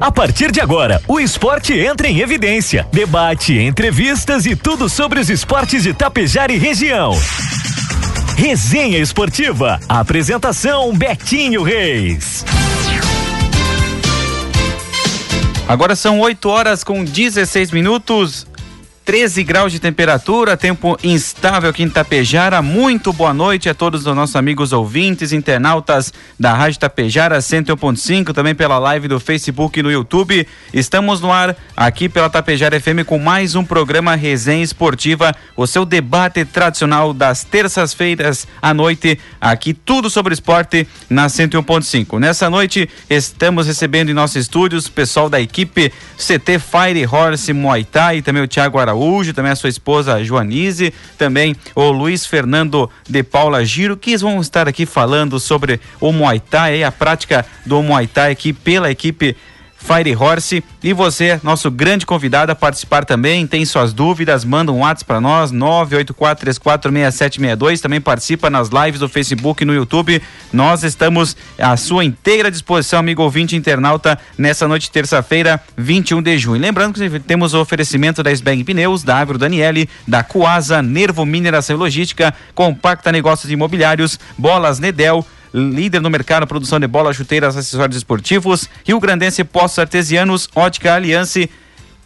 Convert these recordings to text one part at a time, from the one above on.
A partir de agora, o esporte entra em evidência. Debate, entrevistas e tudo sobre os esportes de Tapejara e região. Resenha Esportiva. Apresentação Betinho Reis. Agora são 8 horas com 16 minutos. 13 graus de temperatura, tempo instável aqui em Tapejara. Muito boa noite a todos os nossos amigos ouvintes, internautas da Rádio Tapejara 101.5, também pela live do Facebook e no YouTube. Estamos no ar aqui pela Tapejara FM com mais um programa Resenha Esportiva, o seu debate tradicional das terças-feiras à noite, aqui tudo sobre esporte na 101.5. Nessa noite estamos recebendo em nossos estúdios o pessoal da equipe CT Fire Horse Muay Thai, também o Thiago Araújo Araújo, também a sua esposa Joanise, também o Luiz Fernando de Paula Giro, que vão estar aqui falando sobre o Muay Thai, a prática do Muay Thai aqui pela equipe Fire Horse. E você, nosso grande convidado a participar também, tem suas dúvidas, manda um WhatsApp para nós, 984346762. Também participa nas lives do Facebook e no YouTube. Nós estamos à sua inteira disposição, amigo ouvinte internauta, nessa noite terça-feira, 21 de junho. Lembrando que temos o oferecimento da Sbag Pneus, da Agro Daniele, da Coasa, Nervo Mineração e Logística, Compacta Negócios Imobiliários, Bolas Nedel, líder no mercado produção de bolas, chuteiras, acessórios esportivos, Rio Grandense Postos Artesianos, Ótica Aliança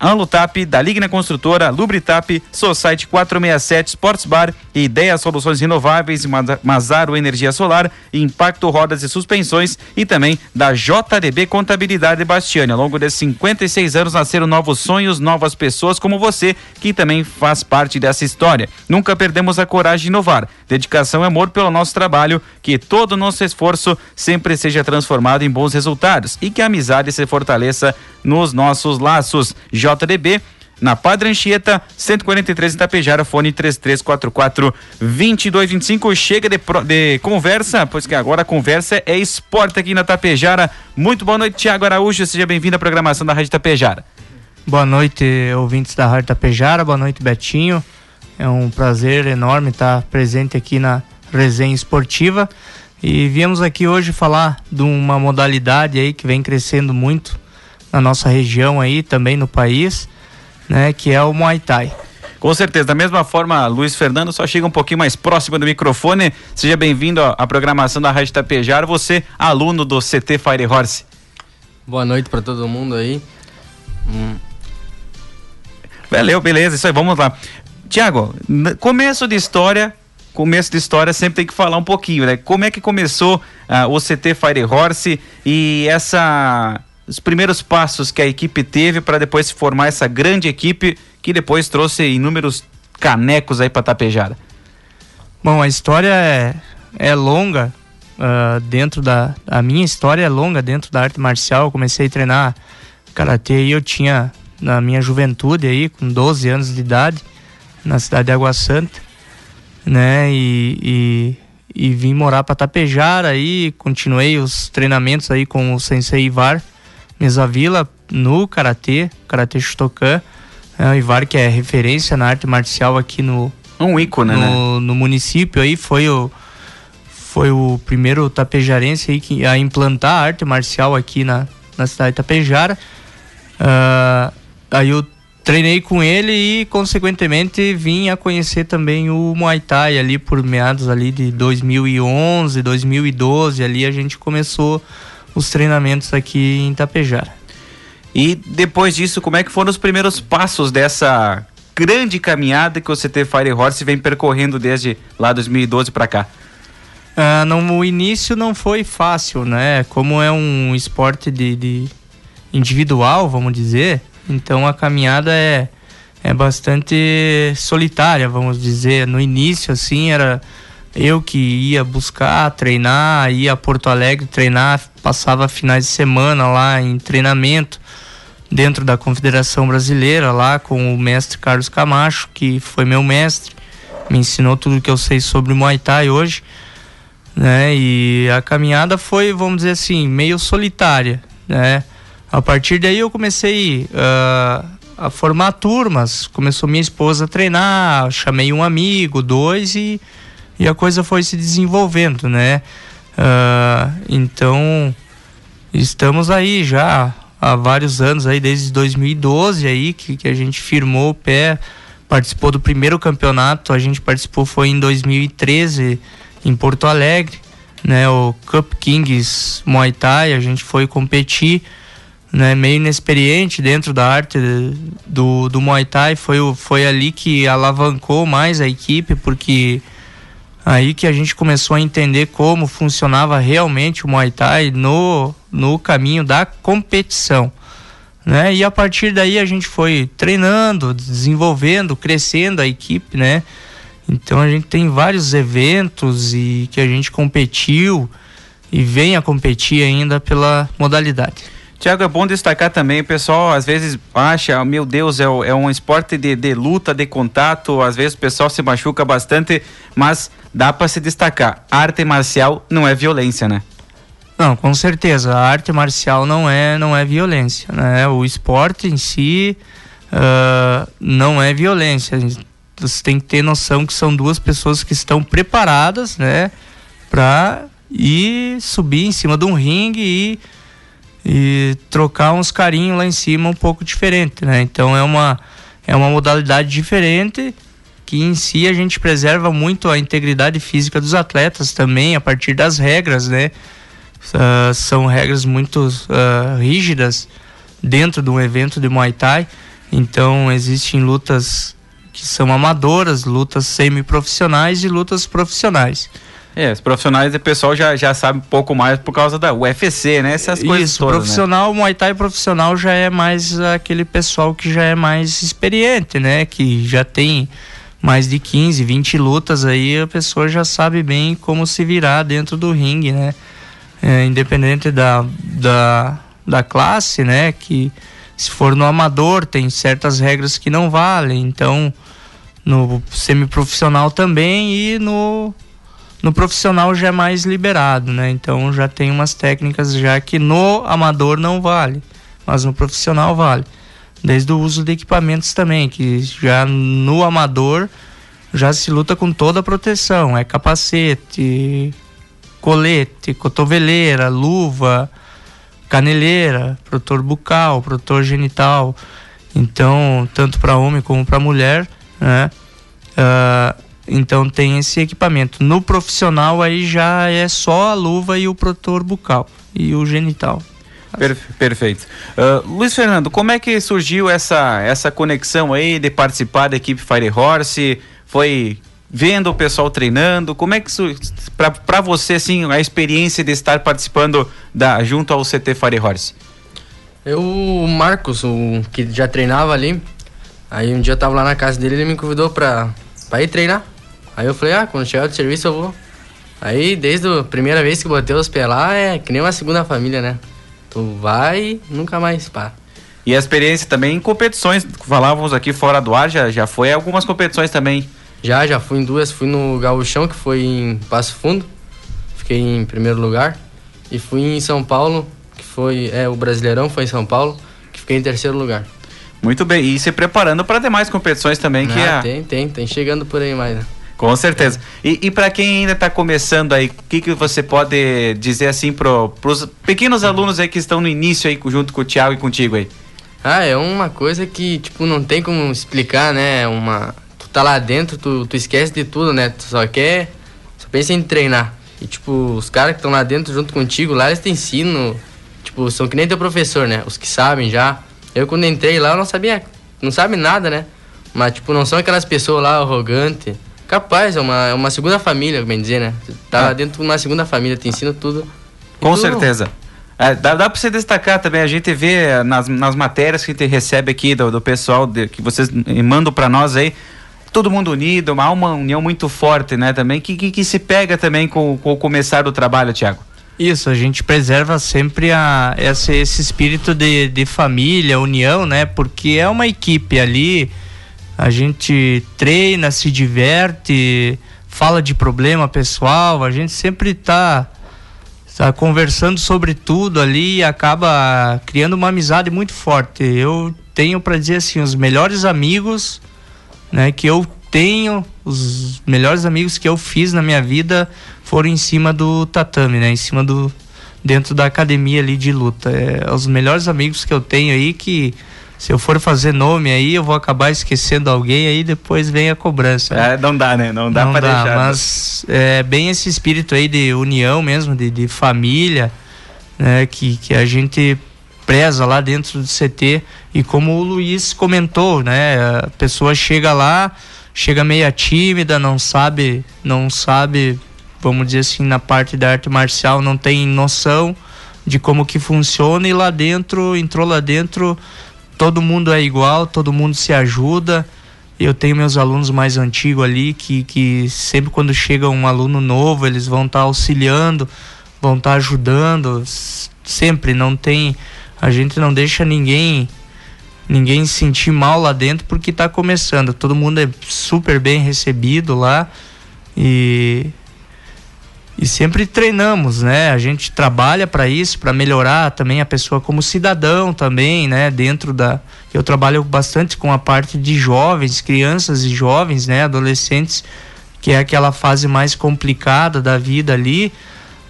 Anlutap, da Ligna Construtora, Lubritap, Society 467, Sports Bar, Ideia Soluções Renováveis, Mazaro Energia Solar, Impacto Rodas e Suspensões e também da JDB Contabilidade Bastiani. Ao longo desses 56 anos nasceram novos sonhos, novas pessoas como você, que também faz parte dessa história. Nunca perdemos a coragem de inovar. Dedicação e amor pelo nosso trabalho, que todo o nosso esforço sempre seja transformado em bons resultados e que a amizade se fortaleça nos nossos laços. JDB na Padre Anchieta, 143 em Itapejara, fone 3344 2225. Chega de, de, conversa, pois que agora a conversa é esporte aqui na Tapejara. Muito boa noite, Tiago Araújo. Seja bem-vindo à programação da Rádio Tapejara. Boa noite, ouvintes da Rádio Tapejara. Boa noite, Betinho. É um prazer enorme estar presente aqui na resenha esportiva. E viemos aqui hoje falar de uma modalidade aí que vem crescendo muito na nossa região aí, também no país, né, que é o Muay Thai. Com certeza. Da mesma forma, Luiz Fernando, só chega um pouquinho mais próximo do microfone. Seja bem-vindo à programação da Rádio Tapejar. Você, aluno do CT Fire Horse. Boa noite para todo mundo aí. Hum. Valeu, beleza. Isso aí, vamos lá. Tiago, começo de história, começo de história sempre tem que falar um pouquinho, né? Como é que começou uh, o CT Fire Horse e essa os primeiros passos que a equipe teve para depois se formar essa grande equipe que depois trouxe inúmeros canecos aí para Tapejara? Bom, a história é, é longa. Uh, dentro da a minha história é longa dentro da arte marcial. Eu comecei a treinar karatê e eu tinha na minha juventude aí, com 12 anos de idade, na cidade de Água Santa, né? E, e, e vim morar para Tapejara aí, continuei os treinamentos aí com o Sensei Ivar Mesa Vila no Karatê, Karatê Shotokan. É, o Ivar que é referência na arte marcial aqui no... Um ícone, no, né? No município aí, foi o, foi o primeiro tapejarense aí que, a implantar a arte marcial aqui na, na cidade de Tapejara. Uh, aí eu treinei com ele e consequentemente vim a conhecer também o Muay Thai ali por meados ali de 2011, 2012, ali a gente começou os treinamentos aqui em Itapejara. E depois disso, como é que foram os primeiros passos dessa grande caminhada que o CT Fire Horse vem percorrendo desde lá 2012 para cá? Ah, não, o início não foi fácil, né? Como é um esporte de, de individual, vamos dizer, então a caminhada é, é bastante solitária, vamos dizer. No início, assim, era eu que ia buscar, treinar, ia a Porto Alegre treinar, passava finais de semana lá em treinamento dentro da Confederação Brasileira, lá com o mestre Carlos Camacho, que foi meu mestre, me ensinou tudo que eu sei sobre Muay Thai hoje, né? E a caminhada foi, vamos dizer assim, meio solitária, né? A partir daí eu comecei uh, a formar turmas, começou minha esposa a treinar, chamei um amigo, dois e e a coisa foi se desenvolvendo, né? Uh, então estamos aí já há vários anos aí, desde 2012 aí, que, que a gente firmou o pé, participou do primeiro campeonato, a gente participou foi em 2013 em Porto Alegre, né, o Cup Kings Muay Thai, a gente foi competir, né, meio inexperiente dentro da arte do, do Muay Thai, foi, foi ali que alavancou mais a equipe, porque aí que a gente começou a entender como funcionava realmente o Muay Thai no, no caminho da competição. Né? E a partir daí a gente foi treinando, desenvolvendo, crescendo a equipe, né? Então a gente tem vários eventos e que a gente competiu e vem a competir ainda pela modalidade. Tiago, é bom destacar também, o pessoal às vezes acha, meu Deus, é, é um esporte de, de, luta, de contato, às vezes o pessoal se machuca bastante, mas dá para se destacar. Arte marcial não é violência, né? Não, com certeza. A arte marcial não é, não é violência, né? O esporte em si uh, não é violência. Você tem que ter noção que são duas pessoas que estão preparadas, né? Para ir subir em cima de um ringue e e trocar uns carinhos lá em cima um pouco diferente, né? Então é uma é uma modalidade diferente que em si a gente preserva muito a integridade física dos atletas também a partir das regras, né? Uh, são regras muito uh, rígidas dentro de um evento de Muay Thai. Então existem lutas que são amadoras, lutas semi-profissionais e lutas profissionais. É, os profissionais, o pessoal já, já sabe um pouco mais por causa da UFC, né? Essas coisas Isso, todas, né? profissional, né? Muay Thai profissional já é mais aquele pessoal que já é mais experiente, né? Que já tem mais de 15, 20 lutas aí, a pessoa já sabe bem como se virar dentro do ringue, né? É, independente da, da, da classe, né? Que se for no amador, tem certas regras que não valem, então no semiprofissional também e no no profissional já é mais liberado, né? Então já tem umas técnicas já que no amador não vale, mas no profissional vale. Desde o uso de equipamentos também, que já no amador já se luta com toda a proteção, é capacete, colete, cotoveleira, luva, caneleira, protetor bucal, protetor genital. Então, tanto para homem como para mulher, né? Uh, então tem esse equipamento. No profissional aí já é só a luva e o protetor bucal e o genital. perfeito. Uh, Luiz Fernando, como é que surgiu essa, essa conexão aí de participar da equipe Fire Horse? Foi vendo o pessoal treinando? Como é que para você assim a experiência de estar participando da junto ao CT Fire Horse? Eu, o Marcos, o que já treinava ali, aí um dia eu tava lá na casa dele, ele me convidou para para ir treinar. Aí eu falei, ah, quando chegar do serviço eu vou. Aí, desde a primeira vez que botei os pés lá, é que nem uma segunda família, né? Tu vai nunca mais pá. E a experiência também em competições, falávamos aqui fora do ar, já, já foi algumas competições também. Já, já fui em duas. Fui no Gauchão, que foi em Passo Fundo. Fiquei em primeiro lugar. E fui em São Paulo, que foi. É, o Brasileirão foi em São Paulo, que fiquei em terceiro lugar. Muito bem. E se preparando para demais competições também, ah, que é. Tem, tem, tem chegando por aí mais, né? Com certeza. E, e para quem ainda está começando aí, o que, que você pode dizer assim para os pequenos alunos aí que estão no início aí junto com o Thiago e contigo aí? Ah, é uma coisa que, tipo, não tem como explicar, né? Uma... Tu tá lá dentro, tu, tu esquece de tudo, né? Tu só quer... Só pensa em treinar. E, tipo, os caras que estão lá dentro junto contigo, lá eles te ensinam... Tipo, são que nem teu professor, né? Os que sabem já. Eu, quando entrei lá, eu não sabia... Não sabe nada, né? Mas, tipo, não são aquelas pessoas lá arrogantes Capaz, é uma, é uma segunda família, bem dizer, né? Tá ah. dentro de uma segunda família, te ensina tudo. Com tudo certeza. É, dá, dá para você destacar também, a gente vê nas, nas matérias que a gente recebe aqui do, do pessoal de, que vocês mandam para nós aí, todo mundo unido, uma, uma união muito forte, né, também, que, que, que se pega também com, com o começar do trabalho, Tiago. Isso, a gente preserva sempre a, esse, esse espírito de, de família, união, né, porque é uma equipe ali, a gente treina, se diverte, fala de problema pessoal, a gente sempre está tá conversando sobre tudo ali e acaba criando uma amizade muito forte. Eu tenho para dizer assim, os melhores amigos, né, que eu tenho, os melhores amigos que eu fiz na minha vida foram em cima do tatame, né, em cima do dentro da academia ali de luta. É os melhores amigos que eu tenho aí que se eu for fazer nome aí, eu vou acabar esquecendo alguém aí depois vem a cobrança. Né? É, não dá, né? Não dá para deixar. Mas é bem esse espírito aí de união mesmo, de, de família, né? Que, que a gente preza lá dentro do CT e como o Luiz comentou, né? A pessoa chega lá, chega meia tímida, não sabe, não sabe, vamos dizer assim, na parte da arte marcial, não tem noção de como que funciona e lá dentro, entrou lá dentro, todo mundo é igual, todo mundo se ajuda. Eu tenho meus alunos mais antigos ali que, que sempre quando chega um aluno novo, eles vão estar tá auxiliando, vão estar tá ajudando. Sempre não tem. A gente não deixa ninguém ninguém se sentir mal lá dentro porque está começando. Todo mundo é super bem recebido lá. E e sempre treinamos, né? A gente trabalha para isso, para melhorar também a pessoa como cidadão também, né? Dentro da eu trabalho bastante com a parte de jovens, crianças e jovens, né? Adolescentes, que é aquela fase mais complicada da vida ali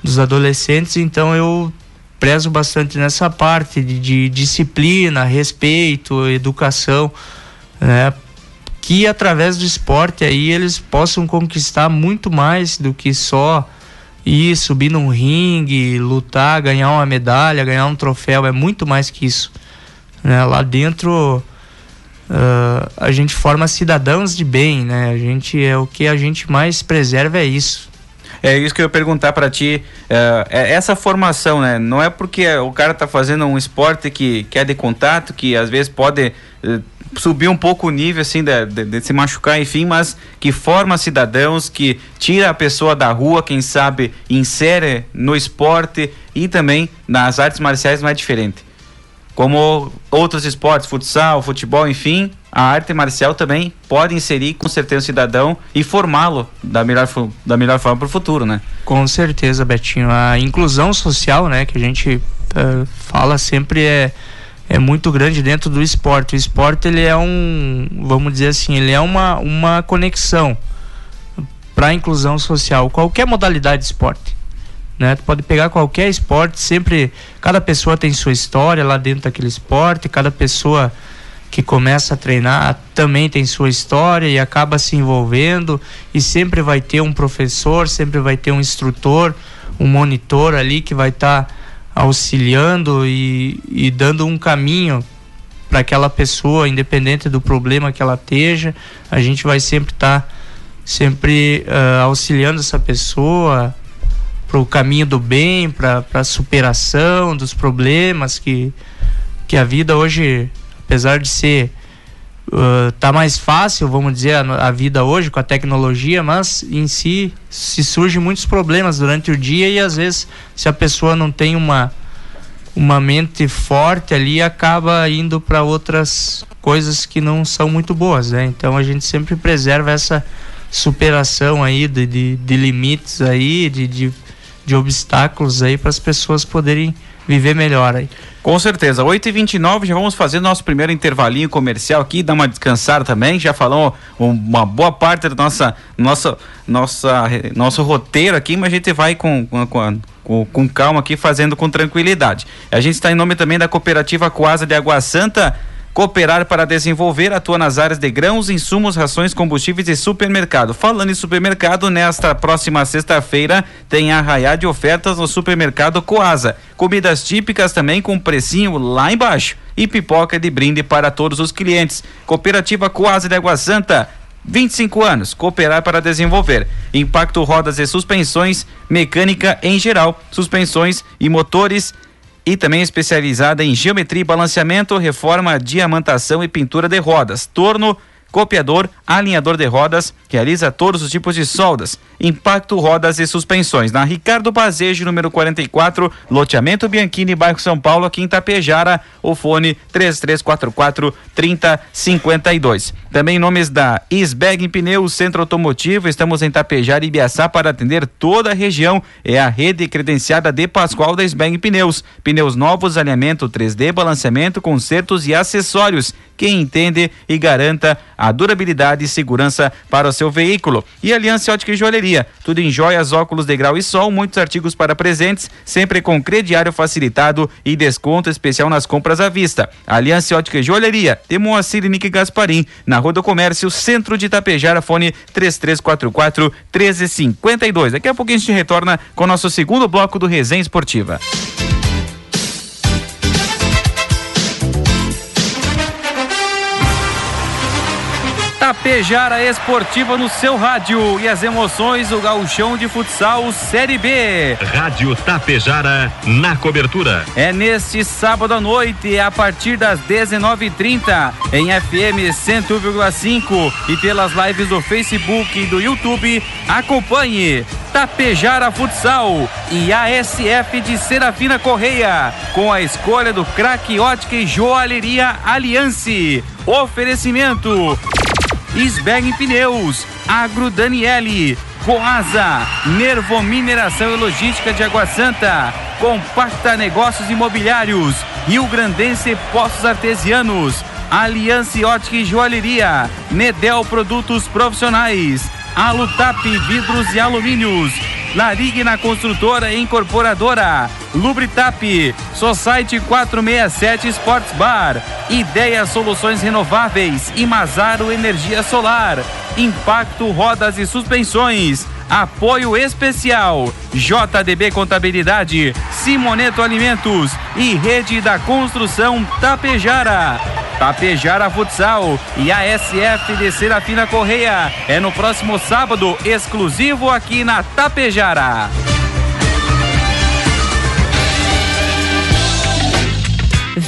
dos adolescentes. Então eu prezo bastante nessa parte de, de disciplina, respeito, educação, né? Que através do esporte aí eles possam conquistar muito mais do que só e subir num ringue, lutar, ganhar uma medalha, ganhar um troféu, é muito mais que isso. Né? Lá dentro uh, a gente forma cidadãos de bem, né? A gente é o que a gente mais preserva é isso. É isso que eu ia perguntar para ti. Uh, é essa formação, né? Não é porque o cara tá fazendo um esporte que, que é de contato, que às vezes pode uh, subir um pouco o nível assim de, de, de, se machucar, enfim, mas que forma cidadãos, que tira a pessoa da rua, quem sabe insere no esporte e também nas artes marciais não é diferente. Como outros esportes, futsal, futebol, enfim, a arte marcial também pode inserir com certeza o cidadão e formá-lo da melhor, da melhor forma para o futuro, né? Com certeza, Betinho. A inclusão social, né, que a gente uh, fala sempre é é muito grande dentro do esporte. O esporte ele é um, vamos dizer assim, ele é uma, uma conexão para a inclusão social. Qualquer modalidade de esporte, né? Tu pode pegar qualquer esporte, sempre cada pessoa tem sua história lá dentro daquele esporte, cada pessoa que começa a treinar também tem sua história e acaba se envolvendo e sempre vai ter um professor, sempre vai ter um instrutor, um monitor ali que vai estar tá auxiliando e, e dando um caminho para aquela pessoa, independente do problema que ela esteja, a gente vai sempre estar tá, sempre uh, auxiliando essa pessoa para o caminho do bem, para a superação dos problemas que, que a vida hoje, apesar de ser uh, tá mais fácil, vamos dizer, a, a, vida hoje com a tecnologia, mas em si se surgem muitos problemas durante o dia e às vezes se a pessoa não tem uma uma mente forte ali acaba indo para outras coisas que não são muito boas, né? Então a gente sempre preserva essa superação aí de, de, de limites aí, de, de, de obstáculos aí para as pessoas poderem viver melhor aí. Com certeza. 8h29, já vamos fazer nosso primeiro intervalinho comercial aqui, dar uma descansada também. Já falamos uma boa parte do nossa, nossa, nossa, nosso roteiro aqui, mas a gente vai com, com, com, com calma aqui, fazendo com tranquilidade. A gente está em nome também da cooperativa Coasa de Água Santa Cooperar para desenvolver atua nas áreas de grãos, insumos, rações, combustíveis e supermercado. Falando em supermercado, nesta próxima sexta-feira tem arraiá de ofertas no supermercado Coasa. Comidas típicas também com precinho lá embaixo. E pipoca de brinde para todos os clientes. Cooperativa Coasa de Água Santa. 25 anos, cooperar para desenvolver. Impacto rodas e suspensões, mecânica em geral, suspensões e motores e também especializada em geometria e balanceamento, reforma, diamantação e pintura de rodas, torno, copiador, alinhador de rodas, realiza todos os tipos de soldas, impacto, rodas e suspensões. Na Ricardo Bazejo, número 44, loteamento Bianchini, bairro São Paulo, aqui em Tapejara, o fone 3344 3052. Também nomes da Isbeg Pneus, Centro Automotivo, estamos em Tapejara e Biaçá para atender toda a região. É a rede credenciada de Pascoal da Isbeg Pneus. Pneus novos, alinhamento 3D, balanceamento, consertos e acessórios. Quem entende e garanta a durabilidade e segurança para o seu veículo. E Aliança Ótica e Joalheria, tudo em joias, óculos de grau e sol, muitos artigos para presentes, sempre com crediário facilitado e desconto especial nas compras à vista. Aliança Ótica e Joalheria, temos Moacir Nick Gasparim, na Rua do Comércio, Centro de Itapejara, fone 3344 1352. Daqui a pouquinho a gente retorna com o nosso segundo bloco do Resenha Esportiva. Tapejara Esportiva no seu rádio e as emoções do gauchão de futsal Série B. Rádio Tapejara na cobertura. É neste sábado à noite, a partir das 19h30, em FM 101,5 e pelas lives do Facebook e do YouTube. Acompanhe Tapejara Futsal e ASF de Serafina Correia, com a escolha do craque ótica e joalheria Aliance. Oferecimento Sbeg Pneus, Agro Daniele, Coasa, Nervo Mineração e Logística de Água Santa, Compacta Negócios Imobiliários, Rio Grandense Postos Artesianos, Aliança Ótica e Joalheria, Nedel Produtos Profissionais, Alutap Vidros e Alumínios, Larigna Construtora e Incorporadora, Lubritap, Society 467 Sports Bar, Ideia Soluções Renováveis e Mazaro Energia Solar, Impacto Rodas e Suspensões, Apoio Especial, JDB Contabilidade, Simoneto Alimentos e Rede da Construção Tapejara. Tapejara Futsal e a SF de Serafina Correia. É no próximo sábado, exclusivo aqui na Tapejara.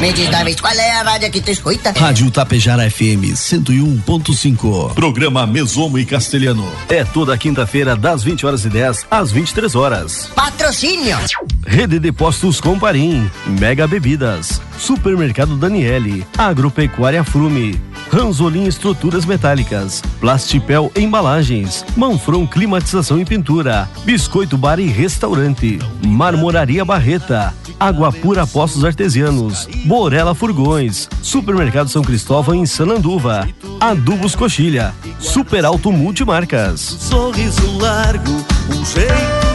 Me diz, David, qual é a rádio que tu escuta? Rádio Tapejara FM 101.5. Programa Mesomo e Castelhano. É toda quinta-feira, das 20 horas e 10 às 23 horas. Patrocínio. Rede de Postos Comparim. Mega Bebidas. Supermercado Daniele. Agropecuária Frume. Ranzolim Estruturas Metálicas, Plastipel Embalagens, Manfron Climatização e Pintura, Biscoito Bar e Restaurante, Marmoraria Barreta, Água Pura Postos Artesianos, Borela Furgões, Supermercado São Cristóvão em Sananduva, Adubos Coxilha, Super Alto Multimarcas. Sorriso largo, um jeito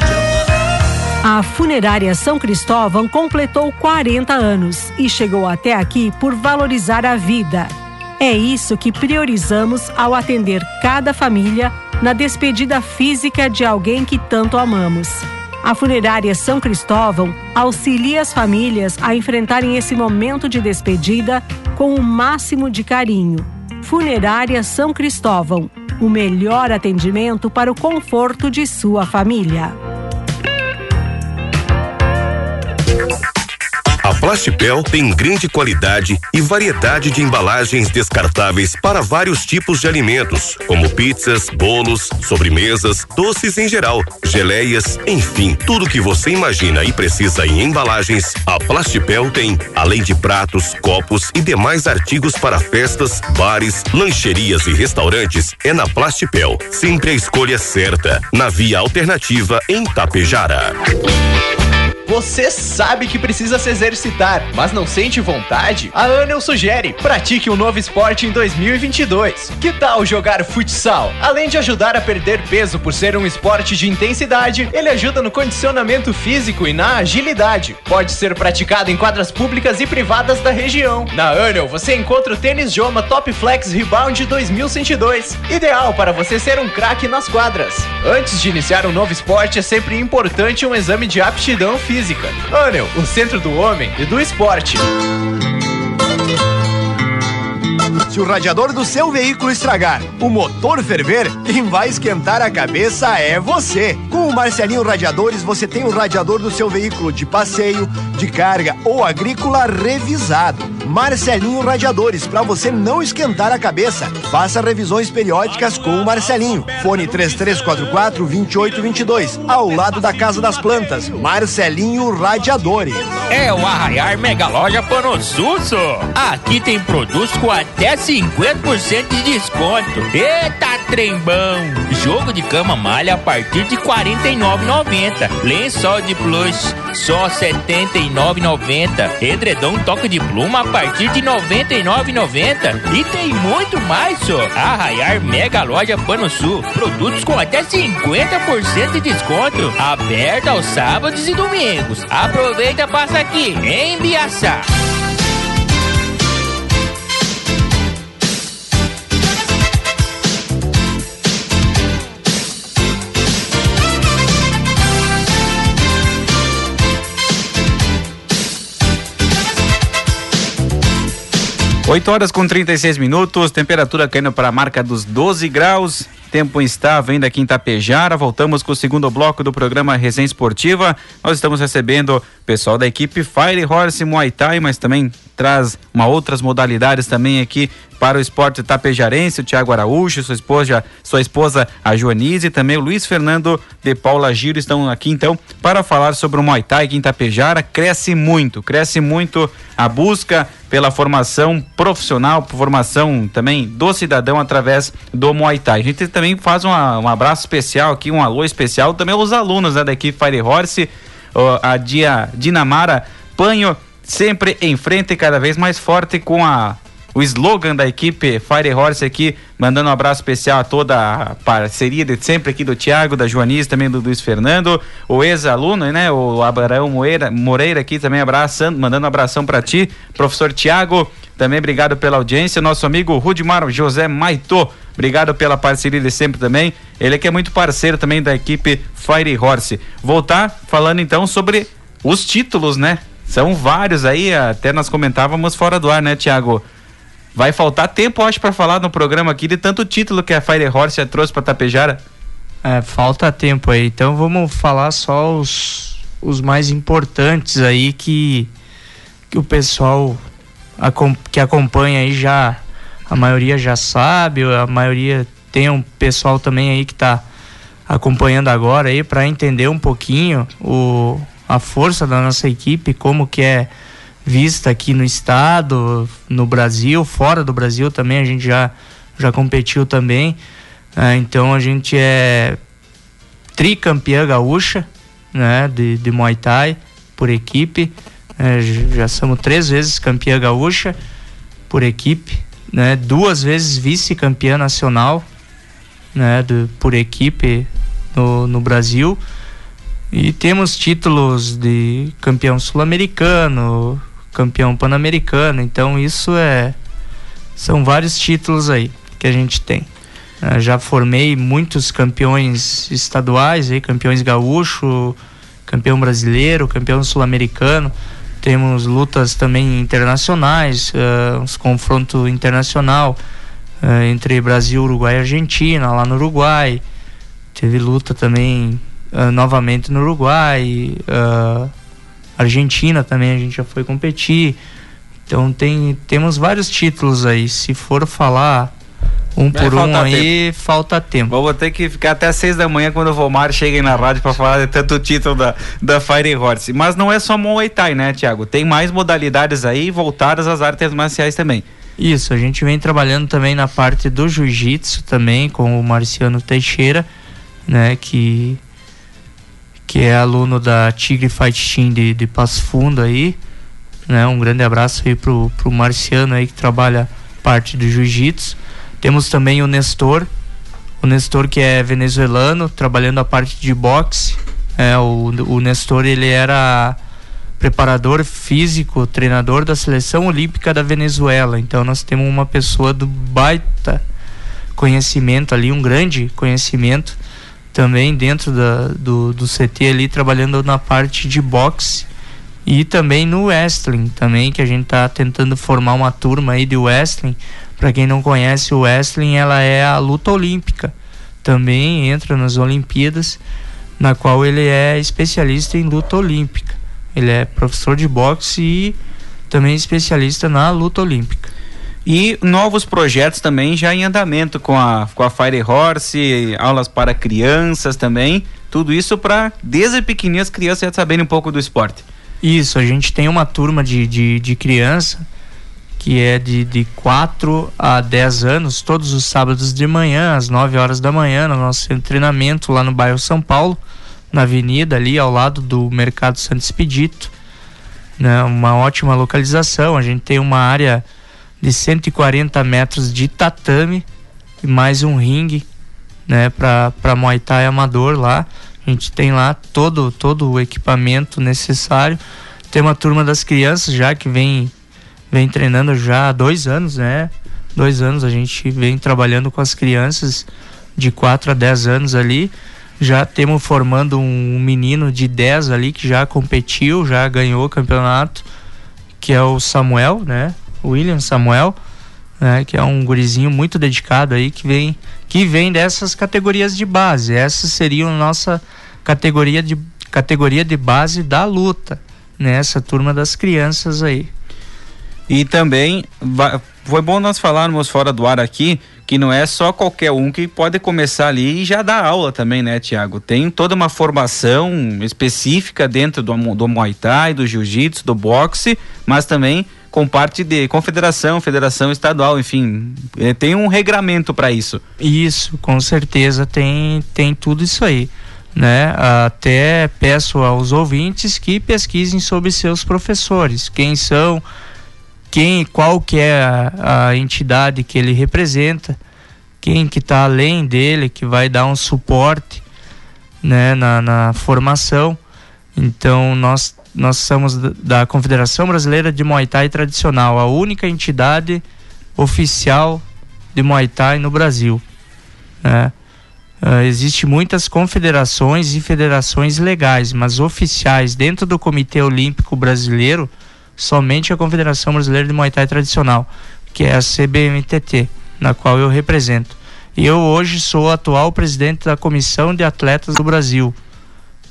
a Funerária São Cristóvão completou 40 anos e chegou até aqui por valorizar a vida. É isso que priorizamos ao atender cada família na despedida física de alguém que tanto amamos. A Funerária São Cristóvão auxilia as famílias a enfrentarem esse momento de despedida com o máximo de carinho. Funerária São Cristóvão o melhor atendimento para o conforto de sua família. Plastipel tem grande qualidade e variedade de embalagens descartáveis para vários tipos de alimentos, como pizzas, bolos, sobremesas, doces em geral, geleias, enfim, tudo que você imagina e precisa em embalagens, a Plastipel tem, além de pratos, copos e demais artigos para festas, bares, lancherias e restaurantes, é na Plastipel. Sempre a escolha certa, na via alternativa em Tapejara. Você sabe que precisa se exercitar, mas não sente vontade? A Anel sugere: pratique um novo esporte em 2022. Que tal jogar futsal? Além de ajudar a perder peso por ser um esporte de intensidade, ele ajuda no condicionamento físico e na agilidade. Pode ser praticado em quadras públicas e privadas da região. Na Anel você encontra o tênis Joma Top Flex Rebound 2102, ideal para você ser um craque nas quadras. Antes de iniciar um novo esporte, é sempre importante um exame de aptidão física física. Anel, o centro do homem e do esporte. Se o radiador do seu veículo estragar, o motor ferver, quem vai esquentar a cabeça é você. Com o Marcelinho Radiadores, você tem o radiador do seu veículo de passeio, de carga ou agrícola revisado. Marcelinho Radiadores, para você não esquentar a cabeça. Faça revisões periódicas com o Marcelinho. Fone 3344 2822, ao lado da Casa das Plantas. Marcelinho Radiadores. É o Arraiar Mega Loja Panosusso. Aqui tem produtos com até 50% de desconto. Eita trembão! Jogo de cama malha a partir de R$ 49,90. Lençol de plush só R$ 79,90. Edredom toque de pluma a partir de R$ 99,90. E tem muito mais, só. Arraiar Mega Loja Pano Sul. Produtos com até 50% de desconto. Aberta aos sábados e domingos. Aproveita passa aqui em Biaçá. 8 horas com 36 minutos, temperatura caindo para a marca dos 12 graus. Tempo instável ainda aqui em Tapejara. Voltamos com o segundo bloco do programa Resenha Esportiva. Nós estamos recebendo o pessoal da equipe Fire Horse Muay Thai, mas também traz uma outras modalidades também aqui para o esporte tapejarense, o Tiago Araújo, sua esposa, sua esposa a Joanise e também o Luiz Fernando de Paula Giro estão aqui então para falar sobre o Muay Thai aqui em Tapejara. Cresce muito, cresce muito a busca pela formação profissional, formação também do cidadão através do Muay Thai. A gente também faz uma, um abraço especial aqui, um alô especial também aos alunos né, da equipe Fire Horse, a Dia Dinamara Panho sempre em frente cada vez mais forte com a o slogan da equipe Fire Horse aqui, mandando um abraço especial a toda a parceria de sempre aqui do Thiago, da Joanice, também do Luiz Fernando, o ex-aluno, né, o Abraão Moreira, Moreira aqui também abraçando, mandando um abração para ti, professor Thiago, também obrigado pela audiência, nosso amigo Rudimar José Maito, obrigado pela parceria de sempre também, ele que é muito parceiro também da equipe Fire Horse. Voltar falando então sobre os títulos, né? São vários aí, até nós comentávamos fora do ar, né, Tiago? Vai faltar tempo, acho, para falar no programa aqui de tanto título que a Fire Horse já trouxe para Tapejara. É, falta tempo aí. Então vamos falar só os, os mais importantes aí que, que o pessoal que acompanha aí já, a maioria já sabe, a maioria tem um pessoal também aí que está acompanhando agora aí para entender um pouquinho o, a força da nossa equipe, como que é vista aqui no estado, no Brasil, fora do Brasil também a gente já, já competiu também. É, então a gente é tricampeã gaúcha né, de, de Muay Thai por equipe. É, já somos três vezes campeã gaúcha por equipe, né, duas vezes vice-campeã nacional né, de, por equipe no, no Brasil. E temos títulos de campeão sul-americano, campeão pan-americano. Então isso é são vários títulos aí que a gente tem. Uh, já formei muitos campeões estaduais, aí, campeões gaúcho, campeão brasileiro, campeão sul-americano. Temos lutas também internacionais, uh, uns confronto internacional uh, entre Brasil, Uruguai e Argentina, lá no Uruguai. Teve luta também novamente no Uruguai. Uh, Argentina também a gente já foi competir. Então tem, temos vários títulos aí. Se for falar um por um aí, tempo. falta tempo. Vou ter que ficar até seis da manhã quando o Vomar chega na rádio para falar de tanto título da, da Fire Horse. Mas não é só Muay Thai, né, Tiago? Tem mais modalidades aí voltadas às artes marciais também. Isso, a gente vem trabalhando também na parte do jiu-jitsu também com o Marciano Teixeira, né, que que é aluno da Tigre Fight Team de, de Passo Fundo aí. Né? Um grande abraço aí pro, pro Marciano aí que trabalha parte do Jiu-Jitsu. Temos também o Nestor, o Nestor que é venezuelano, trabalhando a parte de boxe. É, o, o Nestor ele era preparador físico, treinador da seleção olímpica da Venezuela. Então nós temos uma pessoa do baita conhecimento ali, um grande conhecimento também dentro da, do, do CT ali, trabalhando na parte de boxe. E também no wrestling, também que a gente está tentando formar uma turma aí de wrestling. Para quem não conhece o wrestling, ela é a luta olímpica. Também entra nas Olimpíadas, na qual ele é especialista em luta olímpica. Ele é professor de boxe e também especialista na luta olímpica. E novos projetos também já em andamento com a, com a Fire Horse, aulas para crianças também. Tudo isso para, desde pequenininhas, crianças já saberem um pouco do esporte. Isso, a gente tem uma turma de, de, de criança que é de, de 4 a 10 anos, todos os sábados de manhã, às 9 horas da manhã, no nosso treinamento lá no bairro São Paulo, na avenida ali ao lado do Mercado Santo Expedito. Né? Uma ótima localização, a gente tem uma área de 140 metros de tatame e mais um ringue, né, para Muay Thai amador lá. A gente tem lá todo todo o equipamento necessário. Tem uma turma das crianças já que vem vem treinando já há dois anos, né? Dois anos a gente vem trabalhando com as crianças de 4 a 10 anos ali. Já temos formando um menino de 10 ali que já competiu, já ganhou o campeonato, que é o Samuel, né? William Samuel, né, que é um gurizinho muito dedicado aí que vem que vem dessas categorias de base. Essa seria a nossa categoria de categoria de base da luta, né, turma das crianças aí. E também foi bom nós falarmos fora do ar aqui que não é só qualquer um que pode começar ali e já dar aula também, né, Tiago? Tem toda uma formação específica dentro do, do Muay Thai, do Jiu-Jitsu, do boxe, mas também com parte de confederação, federação estadual, enfim, é, tem um regramento para isso. Isso, com certeza tem tem tudo isso aí, né? Até peço aos ouvintes que pesquisem sobre seus professores, quem são, quem, qual que é a, a entidade que ele representa, quem que está além dele, que vai dar um suporte, né, na, na formação. Então nós nós somos da Confederação Brasileira de Muay Thai Tradicional, a única entidade oficial de Muay Thai no Brasil. Né? Uh, Existem muitas confederações e federações legais, mas oficiais dentro do Comitê Olímpico Brasileiro, somente a Confederação Brasileira de Muay Thai Tradicional, que é a CBMTT, na qual eu represento. E eu hoje sou atual presidente da Comissão de Atletas do Brasil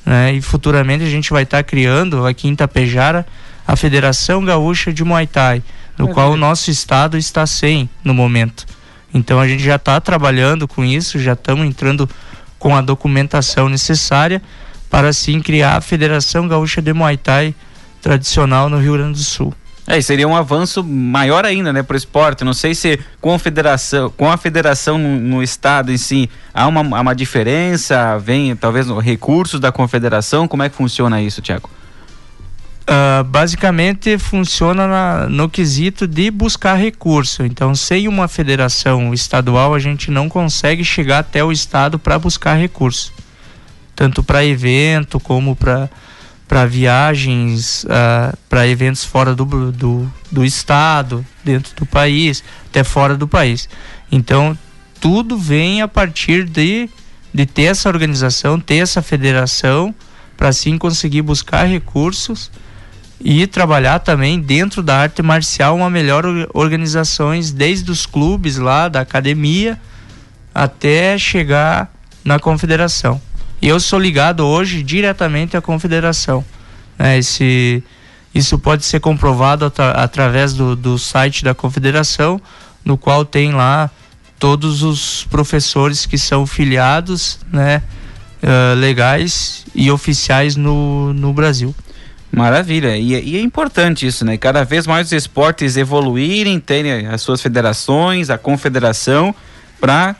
né? E futuramente a gente vai estar tá criando aqui em Tapejara a Federação Gaúcha de Muay Thai, no é qual o nosso estado está sem no momento. Então a gente já está trabalhando com isso, já estamos entrando com a documentação necessária para assim criar a Federação Gaúcha de Muay Thai tradicional no Rio Grande do Sul. É, e seria um avanço maior ainda, né, para o esporte. Não sei se com a federação, com a federação no, no estado em si há uma, uma diferença, vem talvez recursos da confederação. Como é que funciona isso, Tiago? Uh, basicamente funciona na, no quesito de buscar recurso. Então, sem uma federação estadual, a gente não consegue chegar até o estado para buscar recurso, tanto para evento como para para viagens, uh, para eventos fora do, do, do estado, dentro do país, até fora do país. Então, tudo vem a partir de, de ter essa organização, ter essa federação, para assim conseguir buscar recursos e trabalhar também dentro da arte marcial uma melhor organizações desde os clubes lá da academia até chegar na confederação. E eu sou ligado hoje diretamente à confederação. Né? Esse, isso pode ser comprovado atra, através do, do site da confederação, no qual tem lá todos os professores que são filiados, né, uh, legais e oficiais no, no Brasil. Maravilha, e, e, é importante isso, né? Cada vez mais os esportes evoluírem, terem as suas federações, a confederação, para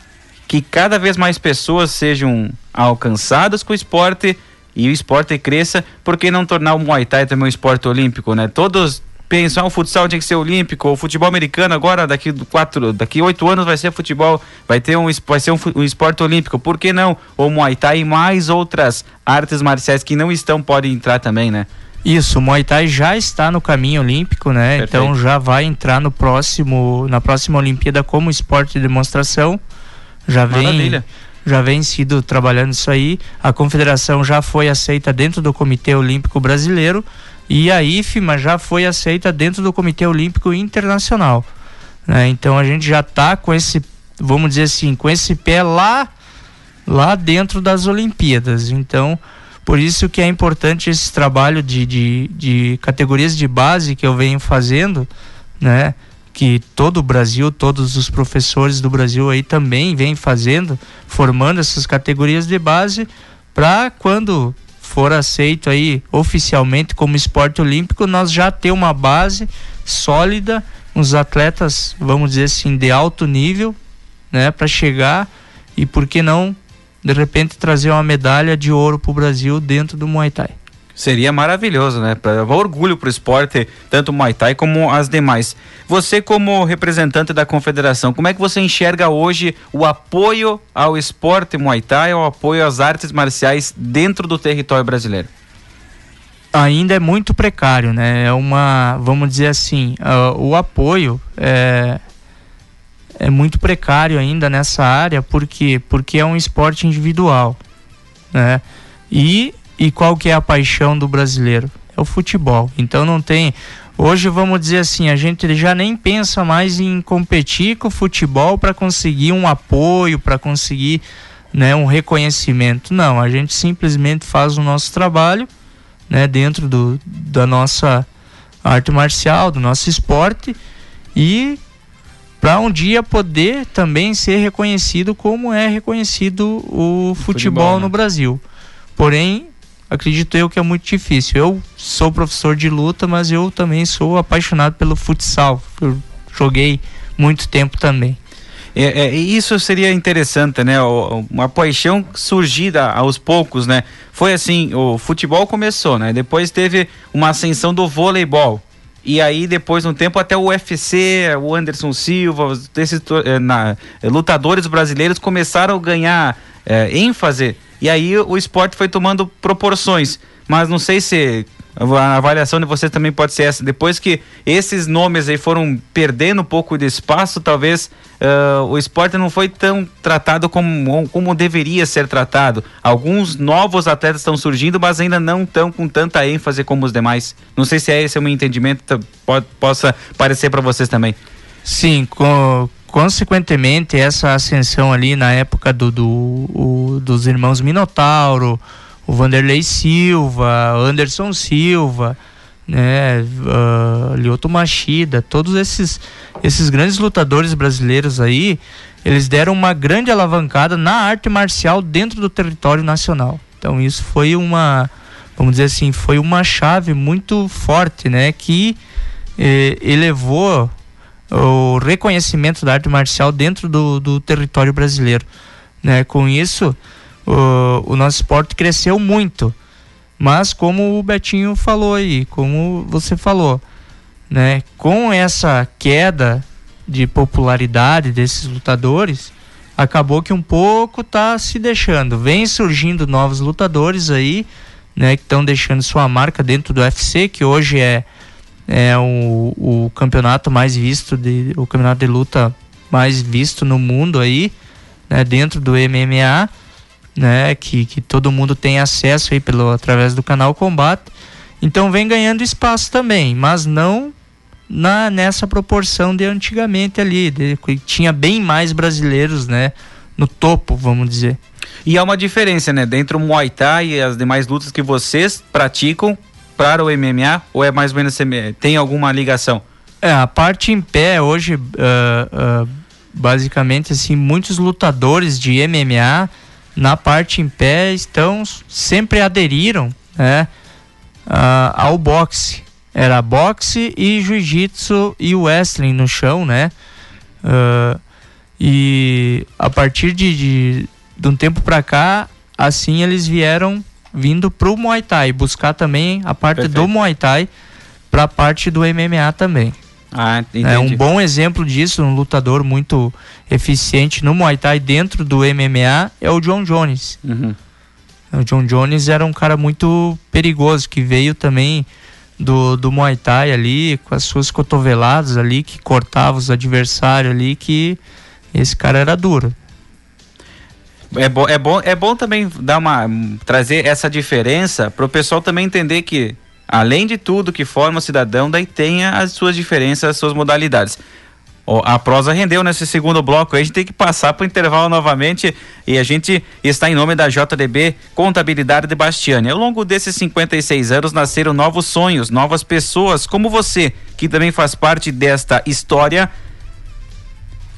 que cada vez mais pessoas sejam alcançadas com o esporte e o esporte cresça, por que não tornar o Muay Thai também um esporte olímpico, né? Todos pensam, ah, o futsal tinha que ser olímpico, o futebol americano agora, daqui quatro, daqui oito anos vai ser futebol, vai ter um, vai ser um, um esporte olímpico, por que não? O Muay Thai e mais outras artes marciais que não estão podem entrar também, né? Isso, o Muay Thai já está no caminho olímpico, né? Perfeito. Então já vai entrar no próximo, na próxima Olimpíada como esporte de demonstração. Já vem, Maravilha. Já vem sido trabalhando isso aí. A confederação já foi aceita dentro do Comitê Olímpico Brasileiro, e a IFMA já foi aceita dentro do Comitê Olímpico Internacional. Né? Então a gente já está com esse, vamos dizer assim, com esse pé lá, lá dentro das Olimpíadas. Então, por isso que é importante esse trabalho de, de, de categorias de base que eu venho fazendo, né? Que todo o Brasil, todos os professores do Brasil aí também vêm fazendo, formando essas categorias de base para quando for aceito aí oficialmente como esporte olímpico, nós já ter uma base sólida, uns atletas, vamos dizer assim, de alto nível, né, para chegar e por que não de repente trazer uma medalha de ouro para o Brasil dentro do Muay Thai. Seria maravilhoso, né? Pra, orgulho para o esporte, tanto o Muay Thai como as demais. Você, como representante da confederação, como é que você enxerga hoje o apoio ao esporte Muay Thai, ao apoio às artes marciais dentro do território brasileiro? Ainda é muito precário, né? É uma, vamos dizer assim, uh, o apoio é, é muito precário ainda nessa área, por quê? Porque é um esporte individual, né? E e qual que é a paixão do brasileiro? É o futebol. Então não tem. Hoje vamos dizer assim, a gente já nem pensa mais em competir com o futebol para conseguir um apoio, para conseguir né, um reconhecimento. Não, a gente simplesmente faz o nosso trabalho né, dentro do, da nossa arte marcial, do nosso esporte e para um dia poder também ser reconhecido como é reconhecido o, futebol, futebol né? no Brasil. Porém, acredito eu que é muito difícil. Eu sou professor de luta, mas eu também sou apaixonado pelo futsal. Eu joguei muito tempo também. É, é, isso seria interessante, né? Uma paixão surgida aos poucos, né? Foi assim, o futebol começou, né? Depois teve uma ascensão do voleibol. E aí, depois de um tempo, até o UFC, o Anderson Silva, esses eh, na, lutadores brasileiros começaram a ganhar é, ênfase e aí o esporte foi tomando proporções. Mas não sei se a avaliação de vocês também pode ser essa. Depois que esses nomes aí foram perdendo um pouco de espaço, talvez uh, o esporte não foi tão tratado como, como deveria ser tratado. Alguns novos atletas estão surgindo, mas ainda não estão com tanta ênfase como os demais. Não sei se é esse o meu entendimento, pode, possa parecer para vocês também. Sim, consequentemente, essa ascensão ali na época do, do o, dos irmãos Minotauro, o Vanderlei Silva, Anderson Silva, né, uh, Lyoto Machida, todos esses, esses grandes lutadores brasileiros aí, eles deram uma grande alavancada na arte marcial dentro do território nacional. Então isso foi uma, vamos dizer assim, foi uma chave muito forte, né, que eh, elevou o reconhecimento da arte marcial dentro do, do território brasileiro. Né? Com isso, o, o nosso esporte cresceu muito. Mas como o Betinho falou aí, como você falou, né? com essa queda de popularidade desses lutadores, acabou que um pouco tá se deixando. Vem surgindo novos lutadores aí, né, que estão deixando sua marca dentro do UFC, que hoje é é o, o campeonato mais visto, de, o campeonato de luta mais visto no mundo aí, né, dentro do MMA, né, que, que todo mundo tem acesso aí pelo, através do canal Combate. Então vem ganhando espaço também, mas não na nessa proporção de antigamente ali, de, tinha bem mais brasileiros, né, no topo, vamos dizer. E há uma diferença, né, dentro do Muay Thai e as demais lutas que vocês praticam para o MMA ou é mais ou menos tem alguma ligação? É, a parte em pé hoje, uh, uh, basicamente assim, muitos lutadores de MMA na parte em pé estão sempre aderiram, né, uh, ao boxe. Era boxe e jiu-jitsu e wrestling no chão, né? e a partir de, de, de um tempo para cá, assim eles vieram vindo pro Muay Thai, buscar também a parte Perfeito. do Muay Thai para a parte do MMA também. Ah, entendi. É um bom exemplo disso, um lutador muito eficiente no Muay Thai dentro do MMA é o John Jones. Uhum. O John Jones era um cara muito perigoso que veio também do, do Muay Thai ali com as suas cotoveladas ali que cortava os adversários ali que esse cara era duro é bom, é bom, é bom também dar uma trazer essa diferença para o pessoal também entender que além de tudo que forma o cidadão, daí tem as suas diferenças, as suas modalidades. A prosa rendeu nesse segundo bloco. A gente tem que passar para o intervalo novamente e a gente está em nome da JDB Contabilidade de Bastiani. Ao longo desses 56 anos nasceram novos sonhos, novas pessoas como você, que também faz parte desta história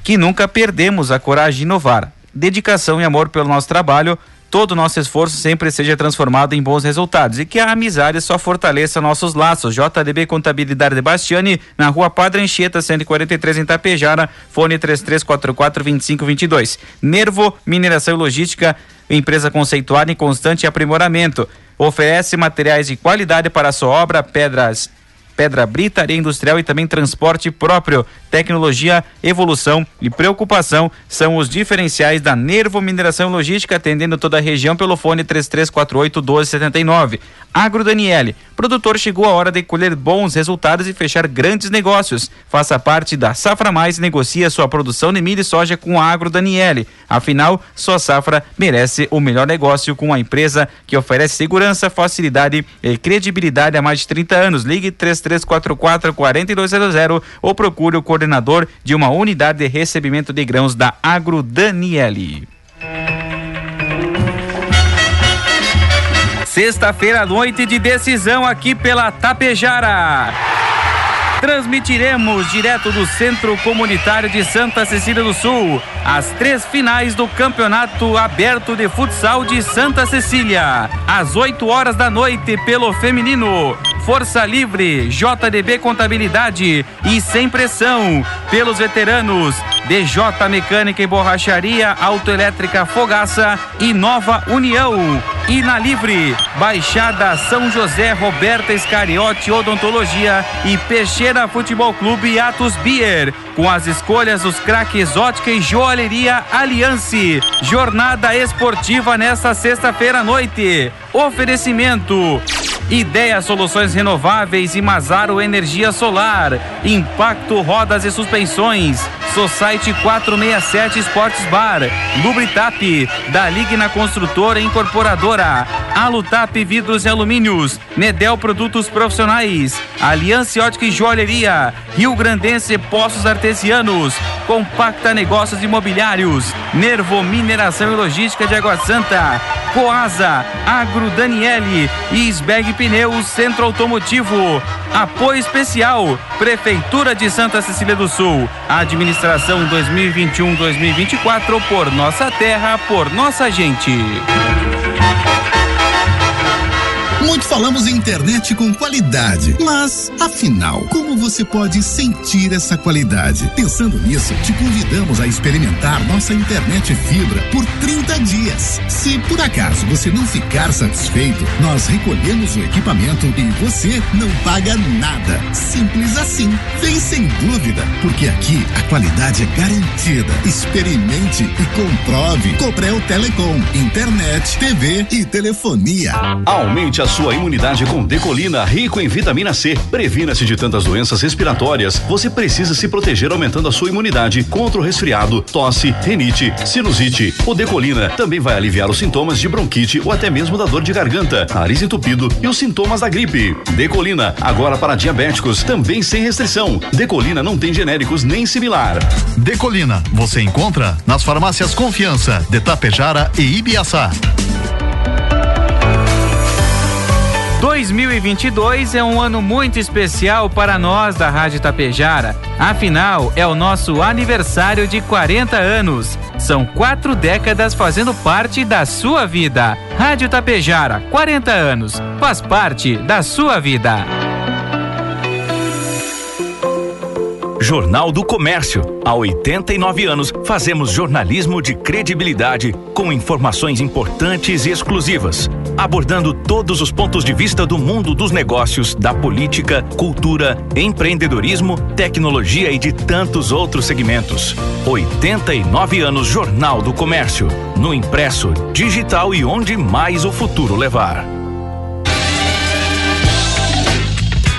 que nunca perdemos a coragem de inovar. Dedicação e amor pelo nosso trabalho, todo o nosso esforço sempre seja transformado em bons resultados e que a amizade só fortaleça nossos laços. JDB Contabilidade de Bastiani, na rua Padre Anchieta, 143 em Tapejara, fone 3344-2522. Nervo Mineração e Logística, empresa conceituada em constante aprimoramento. Oferece materiais de qualidade para a sua obra, pedras pedra brita, areia industrial e também transporte próprio. Tecnologia, evolução e preocupação são os diferenciais da Nervo Mineração Logística, atendendo toda a região pelo fone 3348 1279. Agro Daniele, produtor chegou a hora de colher bons resultados e fechar grandes negócios. Faça parte da Safra Mais e negocie a sua produção de milho e soja com a Agro Daniele. Afinal, sua safra merece o melhor negócio com a empresa que oferece segurança, facilidade e credibilidade há mais de 30 anos. Ligue 3344 4200 ou procure o coordenador de uma unidade de recebimento de grãos da Agro Daniele. Sexta-feira, noite de decisão aqui pela Tapejara. Transmitiremos direto do Centro Comunitário de Santa Cecília do Sul as três finais do Campeonato Aberto de Futsal de Santa Cecília. Às 8 horas da noite, pelo feminino. Força Livre, JDB Contabilidade e Sem Pressão, pelos veteranos DJ Mecânica e Borracharia, Autoelétrica Fogaça e Nova União. E na Livre, Baixada São José, Roberta Escariote Odontologia e Peixeira Futebol Clube Atos Beer. Com as escolhas dos craques Ótica e Joalheria Aliance. Jornada esportiva nesta sexta-feira à noite. Oferecimento. Ideia Soluções Renováveis e Mazaro Energia Solar. Impacto Rodas e Suspensões. Society 467 Esportes Bar. Lubritap. Da Ligna Construtora Incorporadora. Alutap Vidros e Alumínios. Nedel Produtos Profissionais. Aliança Ótica e Joalheria. Rio Grandense Poços Artesianos. Compacta Negócios Imobiliários. Nervo Mineração e Logística de Água Santa. Coasa, Agro Daniele e Sbeg Pneus Centro Automotivo. Apoio especial, Prefeitura de Santa Cecília do Sul. Administração 2021-2024 por nossa terra, por nossa gente. Muito falamos em internet com qualidade, mas afinal, como você pode sentir essa qualidade? Pensando nisso, te convidamos a experimentar nossa internet fibra por 30 dias. Se por acaso você não ficar satisfeito, nós recolhemos o equipamento e você não paga nada. Simples assim. Vem sem dúvida, porque aqui a qualidade é garantida. Experimente e comprove. Coprel Telecom, internet, TV e telefonia. Aumente a sua imunidade com Decolina, rico em vitamina C. Previna-se de tantas doenças respiratórias. Você precisa se proteger aumentando a sua imunidade contra o resfriado, tosse, renite, sinusite. O Decolina também vai aliviar os sintomas de bronquite ou até mesmo da dor de garganta, nariz entupido e os sintomas da gripe. Decolina, agora para diabéticos, também sem restrição. Decolina não tem genéricos nem similar. Decolina, você encontra nas farmácias Confiança, de Tapejara e Ibiaçá. 2022 é um ano muito especial para nós da Rádio Tapejara. Afinal, é o nosso aniversário de 40 anos. São quatro décadas fazendo parte da sua vida. Rádio Tapejara, 40 anos. Faz parte da sua vida. Jornal do Comércio. Há 89 anos, fazemos jornalismo de credibilidade com informações importantes e exclusivas, abordando todos os pontos de vista do mundo dos negócios, da política, cultura, empreendedorismo, tecnologia e de tantos outros segmentos. 89 anos Jornal do Comércio. No impresso, digital e onde mais o futuro levar.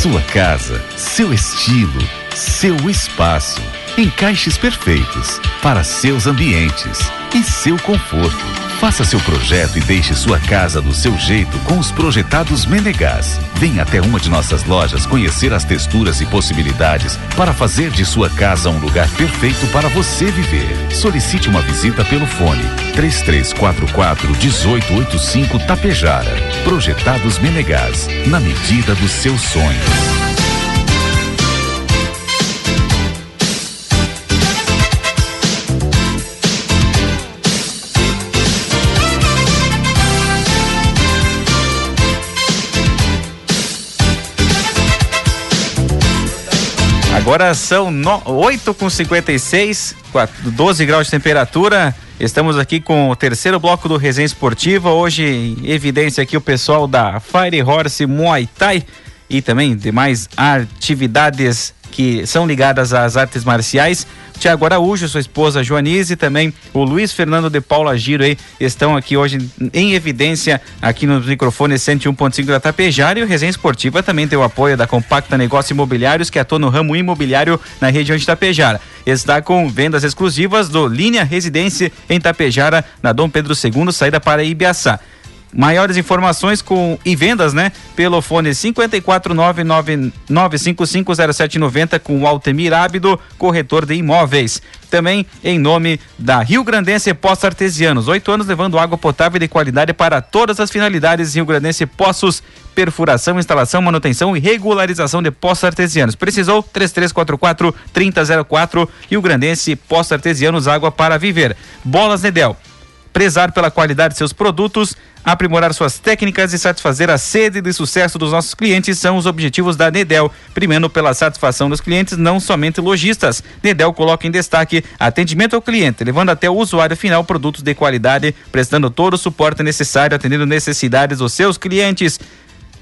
Sua casa, seu estilo, seu espaço. Encaixes perfeitos para seus ambientes e seu conforto. Faça seu projeto e deixe sua casa do seu jeito com os projetados Menegás. Venha até uma de nossas lojas conhecer as texturas e possibilidades para fazer de sua casa um lugar perfeito para você viver. Solicite uma visita pelo fone 3344 1885 Tapejara. Projetados Menegás, na medida dos seus sonhos. Agora são no, 8 com 56, 4, 12 graus de temperatura. Estamos aqui com o terceiro bloco do Resenha Esportiva. Hoje, em evidência aqui, o pessoal da Fire Horse Muay Thai e também demais atividades que são ligadas às artes marciais. Tiago Araújo, sua esposa Joanise e também o Luiz Fernando de Paula Giro aí estão aqui hoje em evidência aqui nos microfones 101.5 da Tapejara e o Resenha Esportiva também tem o apoio da Compacta Negócios Imobiliários que atua no ramo imobiliário na região de Tapejara. Está com vendas exclusivas do Linha Residência em Tapejara, na Dom Pedro II, saída para Ibiaçá. Maiores informações com e vendas, né? Pelo fone 54999550790 com Altemir Ábido, corretor de imóveis. Também em nome da Rio Grandense Poços Artesianos, oito anos levando água potável de qualidade para todas as finalidades Rio Grandense Poços, perfuração, instalação, manutenção e regularização de poços artesianos. Precisou 3344 3004 Rio Grandense Poços Artesianos, água para viver. Bolas Nedel prezar pela qualidade de seus produtos, aprimorar suas técnicas e satisfazer a sede de sucesso dos nossos clientes são os objetivos da Nedel. Primeiro, pela satisfação dos clientes, não somente lojistas. Nedel coloca em destaque atendimento ao cliente, levando até o usuário final produtos de qualidade, prestando todo o suporte necessário, atendendo necessidades dos seus clientes.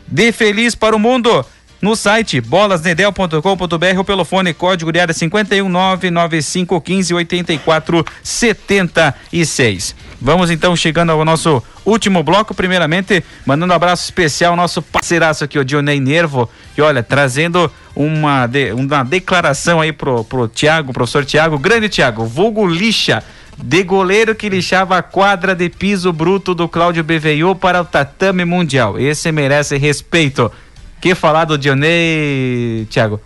De feliz para o mundo! No site bolasnedel.com.br ou pelo fone código de área 51995158476. Vamos então chegando ao nosso último bloco, primeiramente mandando um abraço especial ao nosso parceiraço aqui, o Dionei Nervo, e olha, trazendo uma, de, uma declaração aí pro, pro Tiago, professor Tiago, grande Tiago, vulgo lixa, de goleiro que lixava a quadra de piso bruto do Cláudio BVU para o tatame mundial. Esse merece respeito que falar do Dionei, Thiago?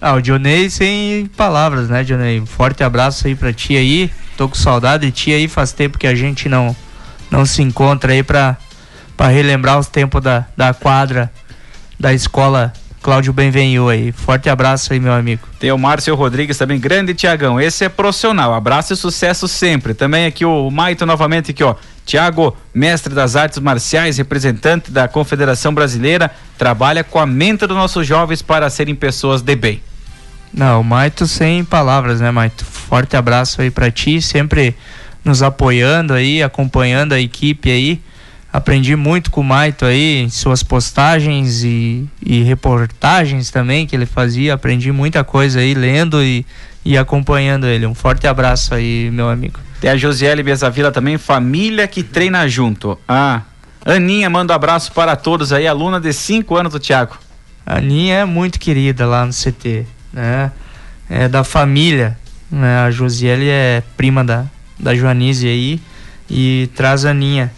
Ah, o Dionei sem palavras, né, Dionei? Um forte abraço aí pra ti aí. Tô com saudade de ti aí, faz tempo que a gente não, não se encontra aí pra, pra relembrar os tempos da, da quadra da escola Cláudio Benvenu aí. Forte abraço aí, meu amigo. Tem o Márcio Rodrigues também, grande Tiagão. Esse é profissional. Abraço e sucesso sempre. Também aqui o Maito novamente aqui, ó. Tiago, mestre das artes marciais, representante da Confederação Brasileira, trabalha com a mente dos nossos jovens para serem pessoas de bem. Não, Maito sem palavras, né, Maito? Forte abraço aí para ti, sempre nos apoiando aí, acompanhando a equipe aí. Aprendi muito com o Maito aí, em suas postagens e, e reportagens também que ele fazia. Aprendi muita coisa aí, lendo e, e acompanhando ele. Um forte abraço aí, meu amigo. Tem a Josiele Bezavila também, família que treina junto. Ah, Aninha manda um abraço para todos aí, aluna de 5 anos do Tiago. A Aninha é muito querida lá no CT, né? É da família, né? A Josiele é prima da, da Joanise aí e traz a Aninha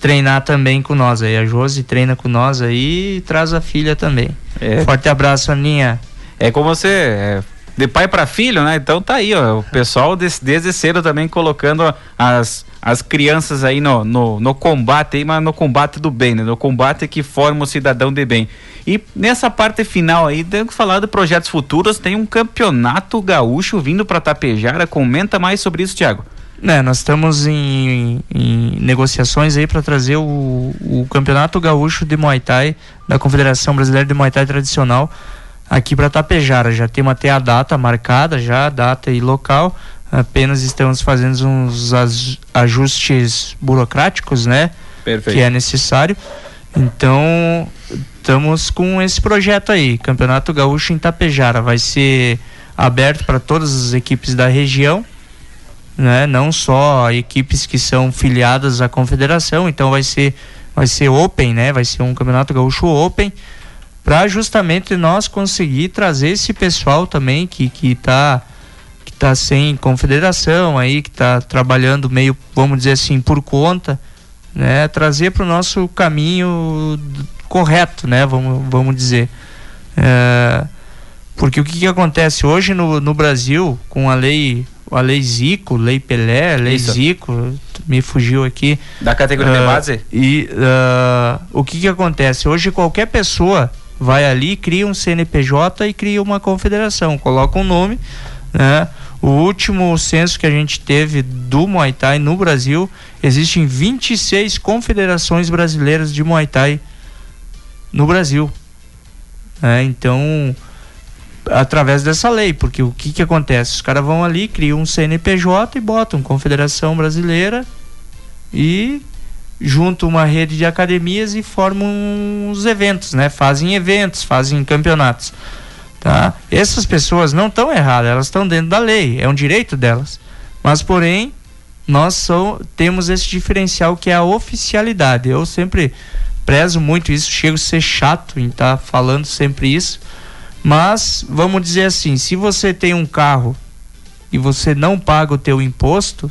treinar também com nós aí. A Josi treina com nós aí e traz a filha também. É. Forte abraço, Aninha. É como você é de pai para filho, né? Então tá aí, ó, o pessoal des, desde cedo também colocando as, as crianças aí no, no, no combate aí, mas no combate do bem, né? No combate que forma o cidadão de bem. E nessa parte final aí, temos que falar de projetos futuros, tem um campeonato gaúcho vindo para Tapejara, comenta mais sobre isso, Thiago. É, nós estamos em, em negociações aí para trazer o, o Campeonato Gaúcho de Muay Thai da Confederação Brasileira de Muay Thai Tradicional aqui para Tapejara. Já temos até a data marcada, já a data e local. Apenas estamos fazendo uns ajustes burocráticos, né? Perfeito. Que é necessário. Então, estamos com esse projeto aí, Campeonato Gaúcho em Tapejara. Vai ser aberto para todas as equipes da região, né? Não só equipes que são filiadas à confederação, então vai ser vai ser open, né? Vai ser um Campeonato Gaúcho Open para justamente nós conseguir trazer esse pessoal também que que tá que tá sem confederação aí, que está trabalhando meio, vamos dizer assim, por conta, né? Trazer para o nosso caminho correto, né? Vamos, vamos dizer. É, porque o que, que acontece hoje no, no Brasil, com a lei a lei Zico, lei Pelé, lei Isso. Zico, me fugiu aqui. Da categoria uh, de base? E uh, o que, que acontece? Hoje qualquer pessoa vai ali, cria um CNPJ e cria uma confederação, coloca um nome, né? O último censo que a gente teve do Muay Thai no Brasil, existem 26 confederações brasileiras de Muay Thai no Brasil. É, então, através dessa lei, porque o que, que acontece? Os caras vão ali, criam um CNPJ e botam Confederação Brasileira e juntam uma rede de academias e formam os eventos, né? Fazem eventos, fazem campeonatos. Tá? Essas pessoas não estão erradas, elas estão dentro da lei, é um direito delas. Mas, porém, nós temos esse diferencial que é a oficialidade. Eu sempre prezo muito isso, chego a ser chato em estar tá falando sempre isso, mas vamos dizer assim, se você tem um carro e você não paga o teu imposto,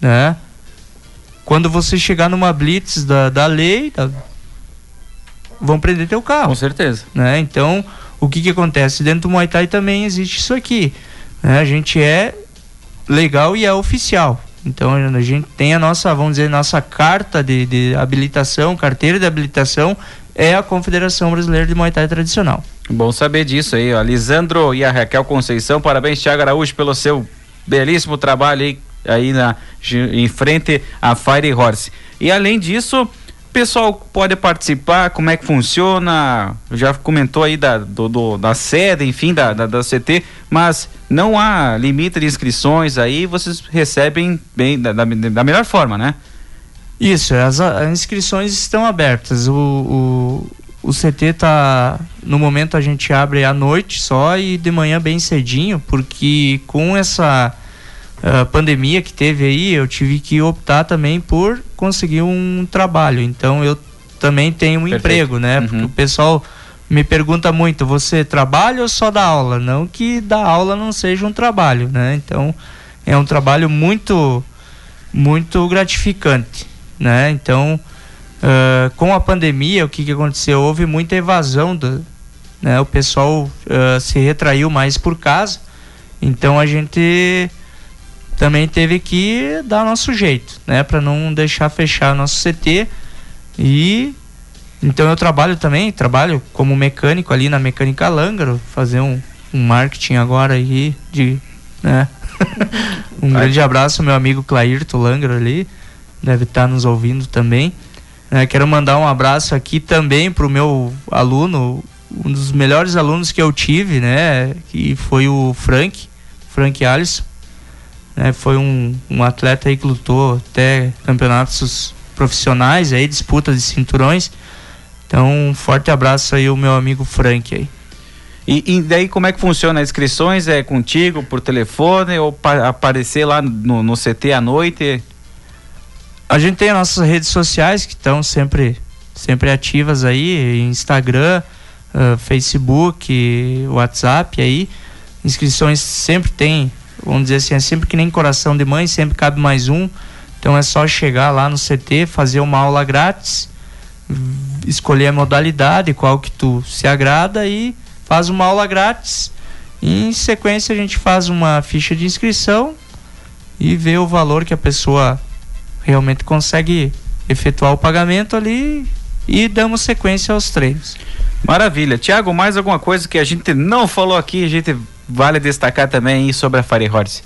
né? Quando você chegar numa blitz da, da lei, da, vão prender teu carro. Com certeza. Né? Então, o que que acontece? Dentro do Muay Thai também existe isso aqui. Né? A gente é legal e é oficial. Então a gente tem a nossa, vamos dizer, nossa carta de, de habilitação, carteira de habilitação é a Confederação Brasileira de Muay Thai Tradicional. Bom saber disso aí, ó. Lisandro e a Raquel Conceição, parabéns, Thiago Araújo, pelo seu belíssimo trabalho aí, aí na, em frente à Fire Horse. E além disso, pessoal pode participar, como é que funciona? Já comentou aí da, do, do da sede, enfim, da, da, da, CT, mas não há limite de inscrições aí, vocês recebem bem da, da, da melhor forma, né? Isso, as, as inscrições estão abertas. O, o, o CT tá. No momento a gente abre à noite só e de manhã bem cedinho, porque com essa uh, pandemia que teve aí, eu tive que optar também por conseguir um trabalho. Então eu também tenho um Perfeito. emprego, né? Uhum. Porque o pessoal me pergunta muito, você trabalha ou só dá aula? Não que dar aula não seja um trabalho, né? Então é um trabalho muito muito gratificante, né? Então uh, com a pandemia o que, que aconteceu? Houve muita evasão do, né? O pessoal uh, se retraiu mais por casa, então a gente também teve que dar nosso jeito, né, para não deixar fechar nosso CT e então eu trabalho também, trabalho como mecânico ali na Mecânica Lângaro, fazer um, um marketing agora aí de, né? um grande abraço meu amigo Clairto Lângaro ali, deve estar nos ouvindo também. É, quero mandar um abraço aqui também para o meu aluno, um dos melhores alunos que eu tive, né? Que foi o Frank, Frank Alisson né, foi um, um atleta aí que lutou até campeonatos profissionais, aí, disputa de cinturões. Então, um forte abraço aí o meu amigo Frank aí. E, e, daí como é que funciona? As inscrições é contigo, por telefone ou aparecer lá no, no CT à noite? A gente tem as nossas redes sociais que estão sempre, sempre ativas aí, Instagram, uh, Facebook, WhatsApp aí. Inscrições sempre tem vamos dizer assim, é sempre que nem coração de mãe, sempre cabe mais um. Então é só chegar lá no CT, fazer uma aula grátis, escolher a modalidade, qual que tu se agrada e faz uma aula grátis. E em sequência a gente faz uma ficha de inscrição e vê o valor que a pessoa realmente consegue efetuar o pagamento ali e damos sequência aos treinos. Maravilha. Tiago, mais alguma coisa que a gente não falou aqui, a gente vale destacar também sobre a Fire Horse?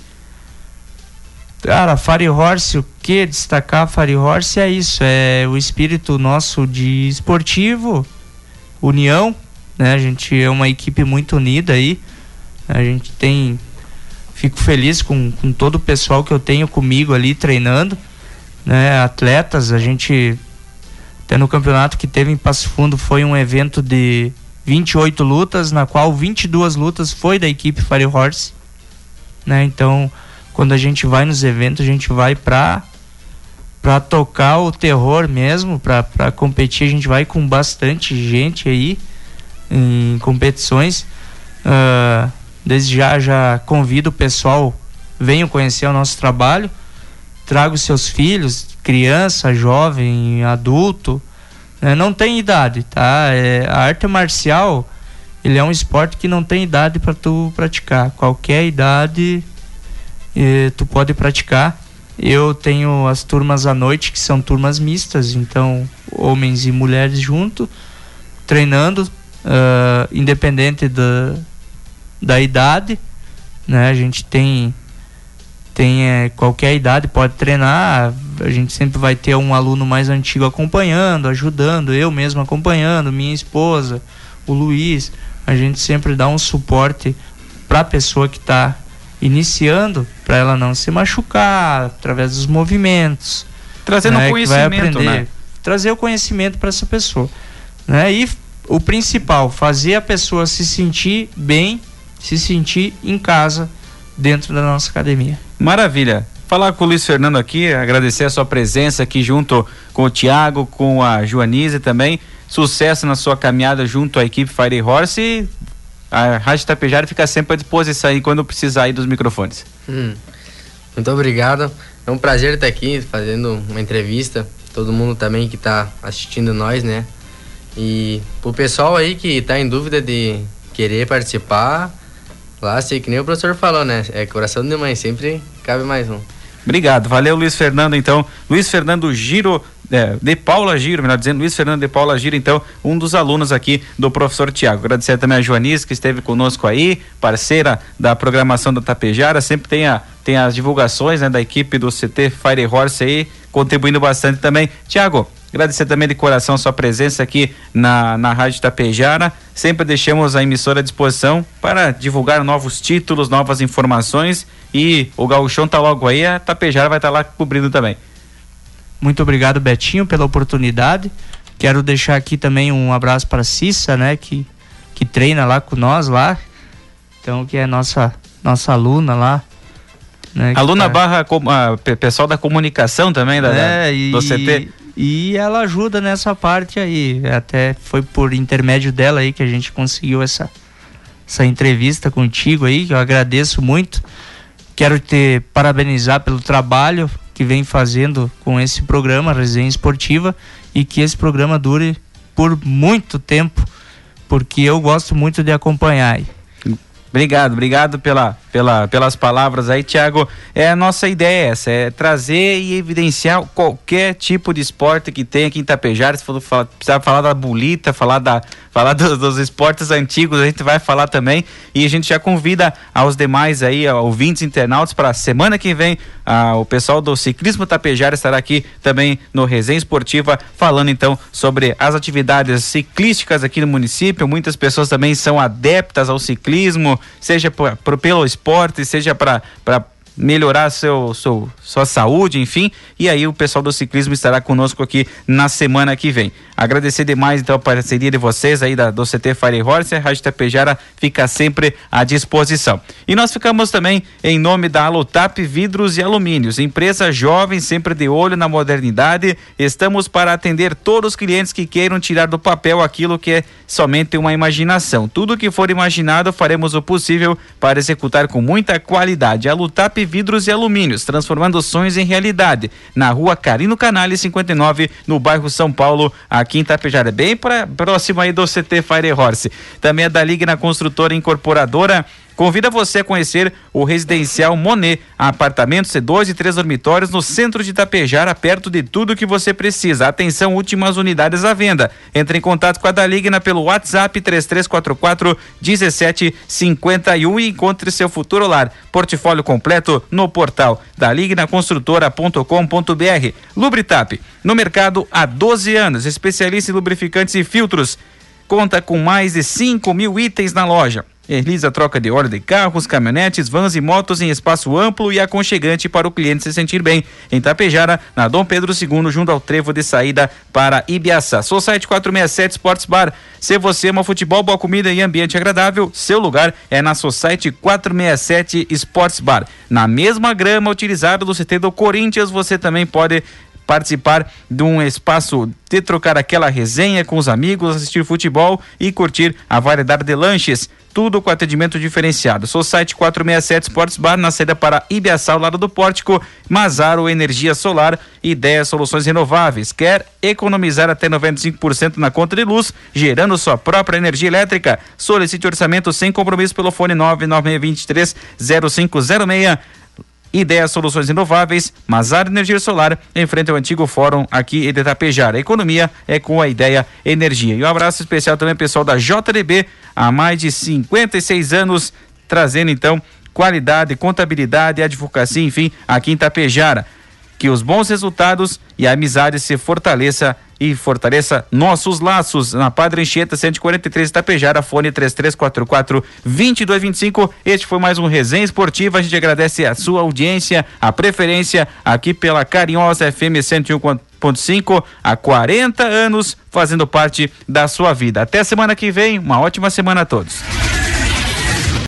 Cara, a Fire Horse, o que destacar a Fire Horse é isso, é o espírito nosso de esportivo união, né? A gente é uma equipe muito unida aí. A gente tem fico feliz com, com todo o pessoal que eu tenho comigo ali treinando, né? Atletas, a gente até no campeonato que teve em Passo Fundo foi um evento de 28 lutas, na qual 22 lutas foi da equipe Fire Horse, né? Então, quando a gente vai nos eventos, a gente vai para para tocar o terror mesmo, para competir, a gente vai com bastante gente aí em competições. Uh, desde já já convido o pessoal, venham conhecer o nosso trabalho, trago seus filhos, criança, jovem, adulto, né? não tem idade, tá? É, a arte marcial, ele é um esporte que não tem idade para tu praticar. Qualquer idade eh, tu pode praticar. Eu tenho as turmas à noite, que são turmas mistas, então homens e mulheres junto, treinando, uh, independente da, da idade. Né? A gente tem, tem é, qualquer idade pode treinar, a gente sempre vai ter um aluno mais antigo acompanhando, ajudando, eu mesmo acompanhando, minha esposa, o Luiz. A gente sempre dá um suporte para a pessoa que está iniciando para ela não se machucar através dos movimentos. Trazendo né, conhecimento, né? Trazer o conhecimento para essa pessoa. Né? E o principal, fazer a pessoa se sentir bem, se sentir em casa dentro da nossa academia. Maravilha. Falar com o Luiz Fernando aqui, agradecer a sua presença aqui junto com o Tiago, com a Joanise também. Sucesso na sua caminhada junto à equipe Fire Horse e a Rádio Tapejara fica sempre à disposição aí quando precisar aí dos microfones. Hum. Muito obrigado. É um prazer estar aqui fazendo uma entrevista. Todo mundo também que está assistindo nós, né? E o pessoal aí que está em dúvida de querer participar, lá sei que nem o professor falou, né? É coração de mãe, sempre cabe mais um. Obrigado, valeu Luiz Fernando então. Luiz Fernando Giro é, de Paula Giro, melhor dizendo, Luiz Fernando de Paula Giro, então, um dos alunos aqui do professor Tiago. Agradecer também a Joanice, que esteve conosco aí, parceira da programação da Tapejara, sempre tem, a, tem as divulgações né, da equipe do CT Fire Horse aí, contribuindo bastante também. Tiago, agradecer também de coração a sua presença aqui na, na Rádio Tapejara. Sempre deixamos a emissora à disposição para divulgar novos títulos, novas informações e o Gauchão tá logo aí, a Tapejara vai estar tá lá cobrindo também. Muito obrigado, Betinho, pela oportunidade. Quero deixar aqui também um abraço para a Cissa, né, que, que treina lá com nós lá. Então, que é nossa nossa aluna lá. Né, aluna tá... barra a, pessoal da comunicação também da, é, da, e, do CT. E ela ajuda nessa parte aí. Até foi por intermédio dela aí que a gente conseguiu essa, essa entrevista contigo aí, que eu agradeço muito. Quero te parabenizar pelo trabalho, que vem fazendo com esse programa, Resenha Esportiva, e que esse programa dure por muito tempo, porque eu gosto muito de acompanhar. Obrigado, obrigado pela, pela, pelas palavras aí, Thiago. É a nossa ideia essa, é trazer e evidenciar qualquer tipo de esporte que tem aqui em Itapejara. Se for precisar falar da bolita, falar, da, falar dos, dos, esportes antigos, a gente vai falar também. E a gente já convida aos demais aí, ouvintes internautas, para semana que vem, a, o pessoal do Ciclismo Tapejara estará aqui também no Resenha Esportiva, falando então sobre as atividades ciclísticas aqui no município. Muitas pessoas também são adeptas ao ciclismo seja por, pelo esporte, seja para melhorar seu, seu, sua saúde, enfim. E aí o pessoal do ciclismo estará conosco aqui na semana que vem. Agradecer demais então a parceria de vocês aí da, do CT Fire Horse, a Rádio Tapejara fica sempre à disposição. E nós ficamos também em nome da Alutap Vidros e Alumínios, empresa jovem, sempre de olho na modernidade. Estamos para atender todos os clientes que queiram tirar do papel aquilo que é somente uma imaginação. Tudo que for imaginado, faremos o possível para executar com muita qualidade. Vidros e Alumínios, transformando sonhos em realidade. Na rua Carino Canale 59, no bairro São Paulo, aqui em Itapejara, bem pra, próximo aí do CT Fire Horse. Também é da Liga na Construtora Incorporadora Convida você a conhecer o residencial Monet, apartamentos C2 e três dormitórios no centro de Itapejara, perto de tudo que você precisa. Atenção, últimas unidades à venda. Entre em contato com a Daligna pelo WhatsApp 3344 1751 e encontre seu futuro lar. Portfólio completo no portal dalignaconstrutora.com.br. Lubritap, no mercado há 12 anos, especialista em lubrificantes e filtros conta com mais de 5 mil itens na loja. Realiza troca de óleo de carros, caminhonetes, vans e motos em espaço amplo e aconchegante para o cliente se sentir bem. Em Tapejara, na Dom Pedro II, junto ao trevo de saída para Ibiaçá. Society 467 Sports Bar. Se você ama futebol, boa comida e ambiente agradável, seu lugar é na Society 467 Sports Bar. Na mesma grama utilizada do CT do Corinthians, você também pode participar de um espaço de trocar aquela resenha com os amigos, assistir futebol e curtir a variedade de lanches. Tudo com atendimento diferenciado. Sou site 467 Sports Bar, na saída para Ibiaçá, ao lado do Pórtico. Mazaro Energia Solar, ideias, soluções renováveis. Quer economizar até 95% na conta de luz, gerando sua própria energia elétrica? Solicite orçamento sem compromisso pelo fone 99623 0506. Ideias Soluções Inováveis, Mazar Energia Solar, em frente ao antigo fórum aqui em Itapejara. Economia é com a ideia energia. E um abraço especial também pessoal da JDB, há mais de 56 anos, trazendo então qualidade, contabilidade, advocacia, enfim, aqui em Itapejara. Que os bons resultados e a amizade se fortaleça e fortaleça nossos laços na Padre Anchieta 143 Itapejara, fone 3344 2225. Este foi mais um Resenha Esportiva. A gente agradece a sua audiência, a preferência aqui pela Carinhosa FM 101.5 há 40 anos fazendo parte da sua vida. Até semana que vem, uma ótima semana a todos.